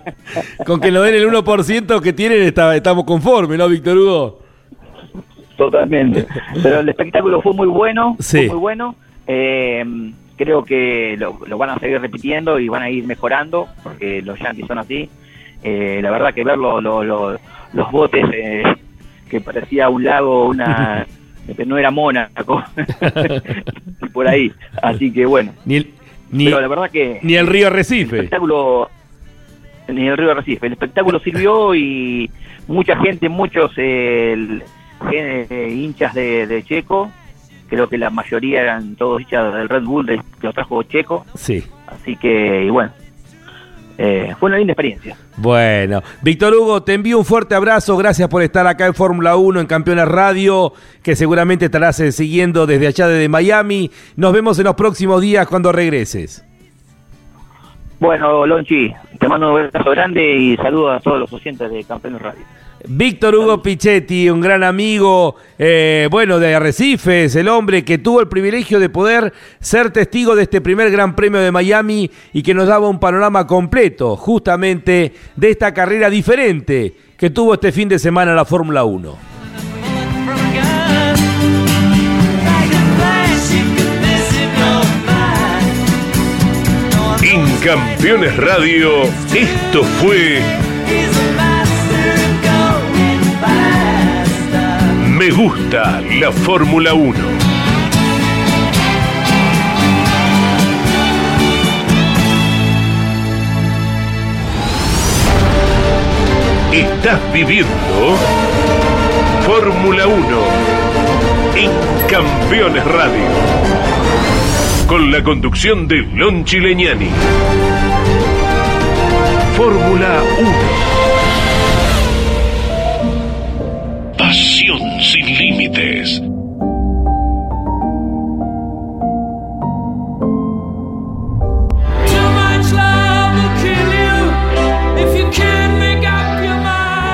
Con que lo den el 1% que tienen está- estamos conformes, ¿no, Víctor Hugo? Totalmente. Pero el espectáculo fue muy bueno. Sí. Fue muy bueno. Eh, creo que lo, lo van a seguir repitiendo y van a ir mejorando, porque los Yankees son así. Eh, la verdad que ver lo- lo- lo- los botes eh, que parecía un lago, una que no era Mónaco, por ahí. Así que bueno. Ni el, ni, Pero la verdad que ni el río el Recife. espectáculo ni el río Recife el espectáculo sirvió y mucha gente muchos el- eh, hinchas de, de Checo creo que la mayoría eran todos hinchas del Red Bull de, que lo trajo Checo Sí. así que y bueno eh, fue una linda experiencia Bueno, Víctor Hugo, te envío un fuerte abrazo, gracias por estar acá en Fórmula 1, en Campeones Radio, que seguramente estarás eh, siguiendo desde allá, desde Miami. Nos vemos en los próximos días cuando regreses. bueno Lonchi te mando un abrazo grande y saludos a todos los oyentes de Campeones Radio Víctor Hugo Pichetti, un gran amigo, eh, bueno, de Arrecifes, el hombre que tuvo el privilegio de poder ser testigo de este primer Gran Premio de Miami y que nos daba un panorama completo, justamente, de esta carrera diferente que tuvo este fin de semana la Fórmula 1. En Campeones Radio, esto fue Me gusta la Fórmula 1. Estás viviendo Fórmula 1 en Campeones Radio. Con la conducción de Lon Chileñani. Fórmula 1. Límites.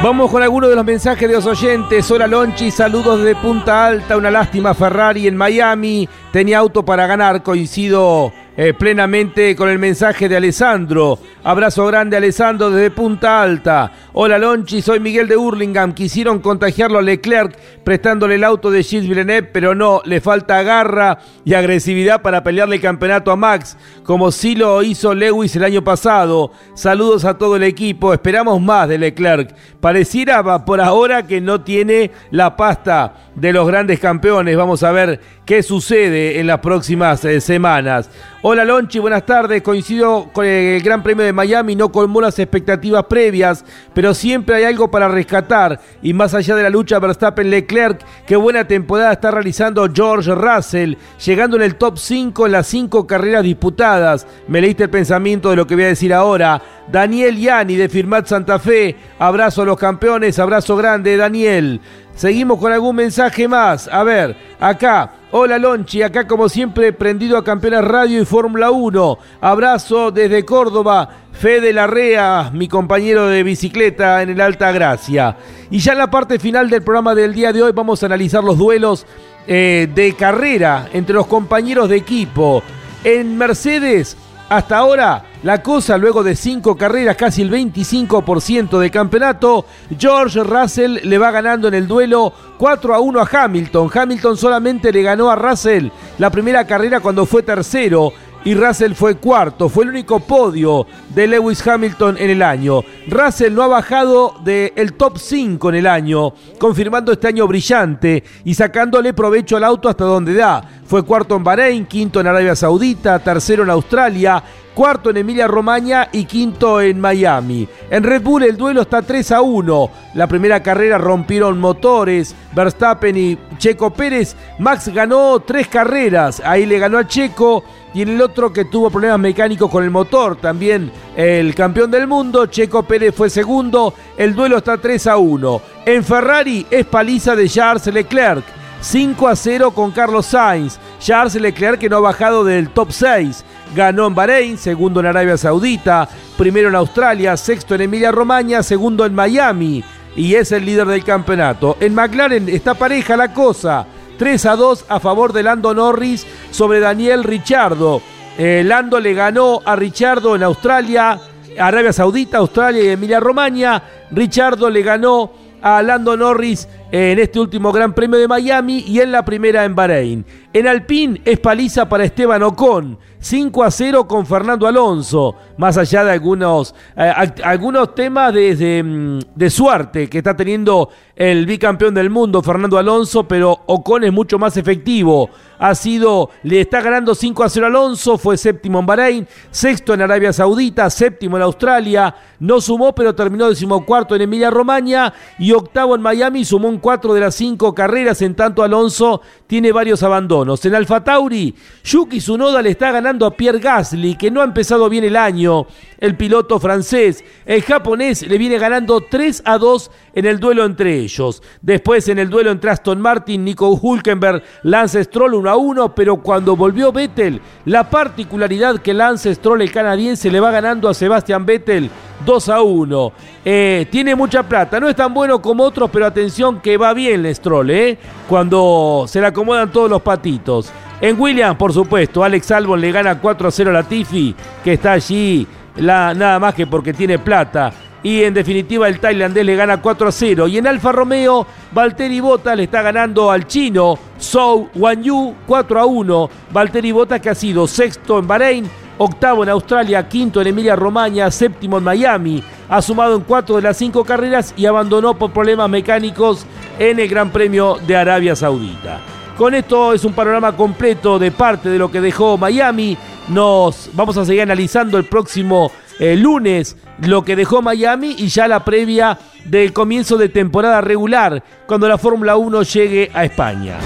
Vamos con algunos de los mensajes de los oyentes. Hola Lonchi, saludos de Punta Alta. Una lástima Ferrari en Miami. Tenía auto para ganar. Coincido eh, plenamente con el mensaje de Alessandro. Abrazo grande Alessandro desde Punta Alta. Hola Lonchi, soy Miguel de Hurlingham. Quisieron contagiarlo a Leclerc prestándole el auto de Gilles Villeneuve, pero no, le falta garra y agresividad para pelearle el campeonato a Max, como sí lo hizo Lewis el año pasado. Saludos a todo el equipo, esperamos más de Leclerc. Pareciera por ahora que no tiene la pasta de los grandes campeones. Vamos a ver qué sucede en las próximas eh, semanas. Hola Lonchi, buenas tardes. Coincido con el Gran Premio de Miami, no colmó las expectativas previas, pero siempre hay algo para rescatar. Y más allá de la lucha Verstappen-Leclerc, qué buena temporada está realizando George Russell, llegando en el top 5 en las 5 carreras disputadas. Me leíste el pensamiento de lo que voy a decir ahora. Daniel Yani de Firmat Santa Fe, abrazo a los campeones, abrazo grande Daniel. Seguimos con algún mensaje más. A ver, acá. Hola Lonchi, acá como siempre prendido a Campeones Radio y Fórmula 1. Abrazo desde Córdoba, Fede Larrea, mi compañero de bicicleta en el Alta Gracia. Y ya en la parte final del programa del día de hoy vamos a analizar los duelos eh, de carrera entre los compañeros de equipo. En Mercedes, hasta ahora, la cosa, luego de cinco carreras, casi el 25% de campeonato, George Russell le va ganando en el duelo 4 a 1 a Hamilton. Hamilton solamente le ganó a Russell la primera carrera cuando fue tercero y Russell fue cuarto. Fue el único podio de Lewis Hamilton en el año. Russell no ha bajado del top 5 en el año, confirmando este año brillante y sacándole provecho al auto hasta donde da. Fue cuarto en Bahrein, quinto en Arabia Saudita, tercero en Australia, cuarto en Emilia Romagna y quinto en Miami. En Red Bull el duelo está 3 a 1. La primera carrera rompieron motores, Verstappen y Checo Pérez. Max ganó tres carreras, ahí le ganó a Checo y en el otro que tuvo problemas mecánicos con el motor, también el campeón del mundo, Checo Pérez fue segundo, el duelo está 3 a 1. En Ferrari es paliza de Charles Leclerc, 5 a 0 con Carlos Sainz. Charles Leclerc que no ha bajado del top 6. Ganó en Bahrein, segundo en Arabia Saudita, primero en Australia, sexto en Emilia Romagna, segundo en Miami y es el líder del campeonato. En McLaren está pareja la cosa. 3 a 2 a favor de Lando Norris sobre Daniel Richardo. Eh, Lando le ganó a Richardo en Australia, Arabia Saudita, Australia y Emilia Romagna. Richardo le ganó a Lando Norris en este último Gran Premio de Miami y en la primera en Bahrein. En Alpine es paliza para Esteban Ocon, 5 a 0 con Fernando Alonso, más allá de algunos, eh, algunos temas de, mm, de, suerte que está teniendo el bicampeón del mundo, Fernando Alonso, pero Ocon es mucho más efectivo. Ha sido, le está ganando 5 a 0 Alonso, fue séptimo en Bahrein, sexto en Arabia Saudita, séptimo en Australia, no sumó pero terminó decimocuarto en Emilia Romagna y octavo en Miami, sumó un cuatro de las cinco carreras, en tanto Alonso tiene varios abandonos. En Alfa Tauri, Yuki Tsunoda le está ganando a Pierre Gasly, que no ha empezado bien el año. El piloto francés, el japonés, le viene ganando 3 a 2 en el duelo entre ellos. Después en el duelo entre Aston Martin, Nico Hulkenberg, Lance Stroll 1 a 1, pero cuando volvió Vettel, la particularidad que Lance Stroll, el canadiense, le va ganando a Sebastian Vettel 2 a 1. Eh, tiene mucha plata, no es tan bueno como otros, pero atención que va bien Stroll, ¿eh? cuando se le acomodan todos los patitos. En Williams, por supuesto, Alex Albon le gana 4 a 0 a la Tiffy, que está allí la, nada más que porque tiene plata. Y en definitiva el tailandés le gana 4 a 0. Y en Alfa Romeo, Valtteri Bottas le está ganando al chino Zhou Wanyu 4 a 1. Valtteri Bottas que ha sido sexto en Bahrein, octavo en Australia, quinto en Emilia Romagna, séptimo en Miami. Ha sumado en cuatro de las cinco carreras y abandonó por problemas mecánicos en el Gran Premio de Arabia Saudita. Con esto es un panorama completo de parte de lo que dejó Miami. Nos vamos a seguir analizando el próximo eh, lunes lo que dejó Miami y ya la previa del comienzo de temporada regular cuando la Fórmula 1 llegue a España.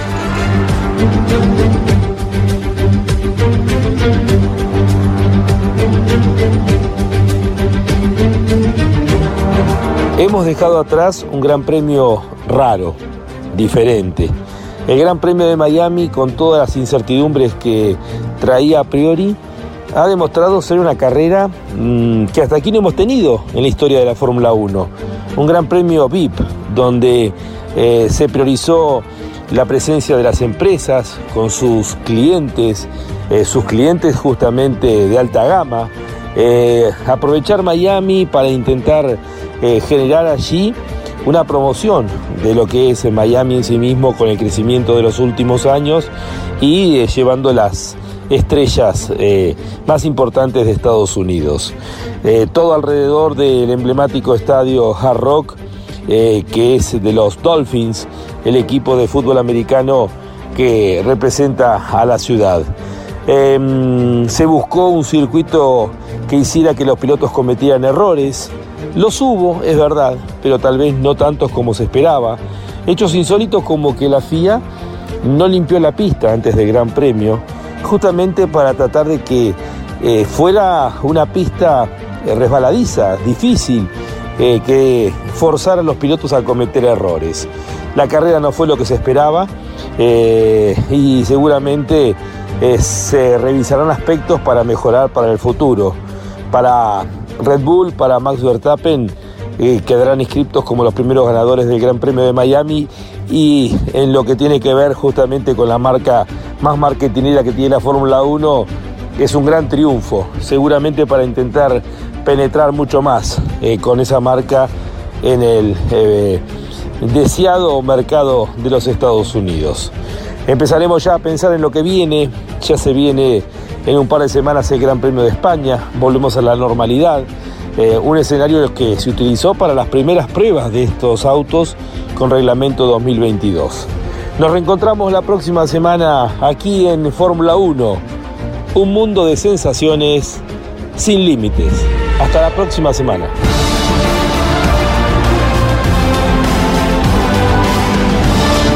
Hemos dejado atrás un gran premio raro, diferente el Gran Premio de Miami, con todas las incertidumbres que traía a priori, ha demostrado ser una carrera mm, que hasta aquí no hemos tenido en la historia de la Fórmula 1. Un Gran Premio VIP, donde eh, se priorizó la presencia de las empresas con sus clientes, eh, sus clientes justamente de alta gama, eh, aprovechar Miami para intentar generar allí una promoción de lo que es Miami en sí mismo con el crecimiento de los últimos años y eh, llevando las estrellas eh, más importantes de Estados Unidos. Eh, todo alrededor del emblemático estadio Hard Rock, que es de los Dolphins, el equipo de fútbol americano que representa a la ciudad. Em, se buscó un circuito que hiciera que los pilotos cometieran errores, los hubo, es verdad, pero tal vez no tantos como se esperaba. Hechos insólitos como que la FIA no limpió la pista antes del Gran Premio, justamente para tratar de que eh, fuera una pista eh, resbaladiza, difícil, eh, que forzara a los pilotos a cometer errores. La carrera no fue lo que se esperaba y seguramente se revisarán aspectos para mejorar para el futuro, para Red Bull para Max Verstappen eh, quedarán inscriptos como los primeros ganadores del Gran Premio de Miami y en lo que tiene que ver justamente con la marca más marketingera que tiene la Fórmula 1 es un gran triunfo, seguramente para intentar penetrar mucho más eh, con esa marca en el eh, deseado mercado de los Estados Unidos. Empezaremos ya a pensar en lo que viene, ya se viene en un par de semanas el Gran Premio de España, volvemos a la normalidad. Eh, un escenario que se utilizó para las primeras pruebas de estos autos con reglamento 2022. Nos reencontramos la próxima semana aquí en Fórmula 1, un mundo de sensaciones sin límites. Hasta la próxima semana.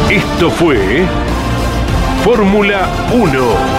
Esto fue Fórmula 1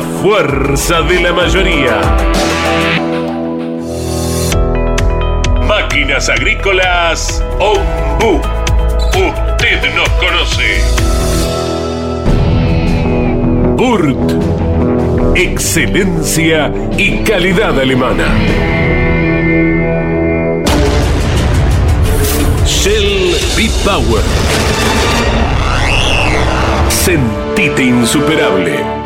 fuerza de la mayoría. Máquinas agrícolas Ombu. Usted nos conoce. Burt. Excelencia y calidad alemana. Beat Power. Sentite insuperable.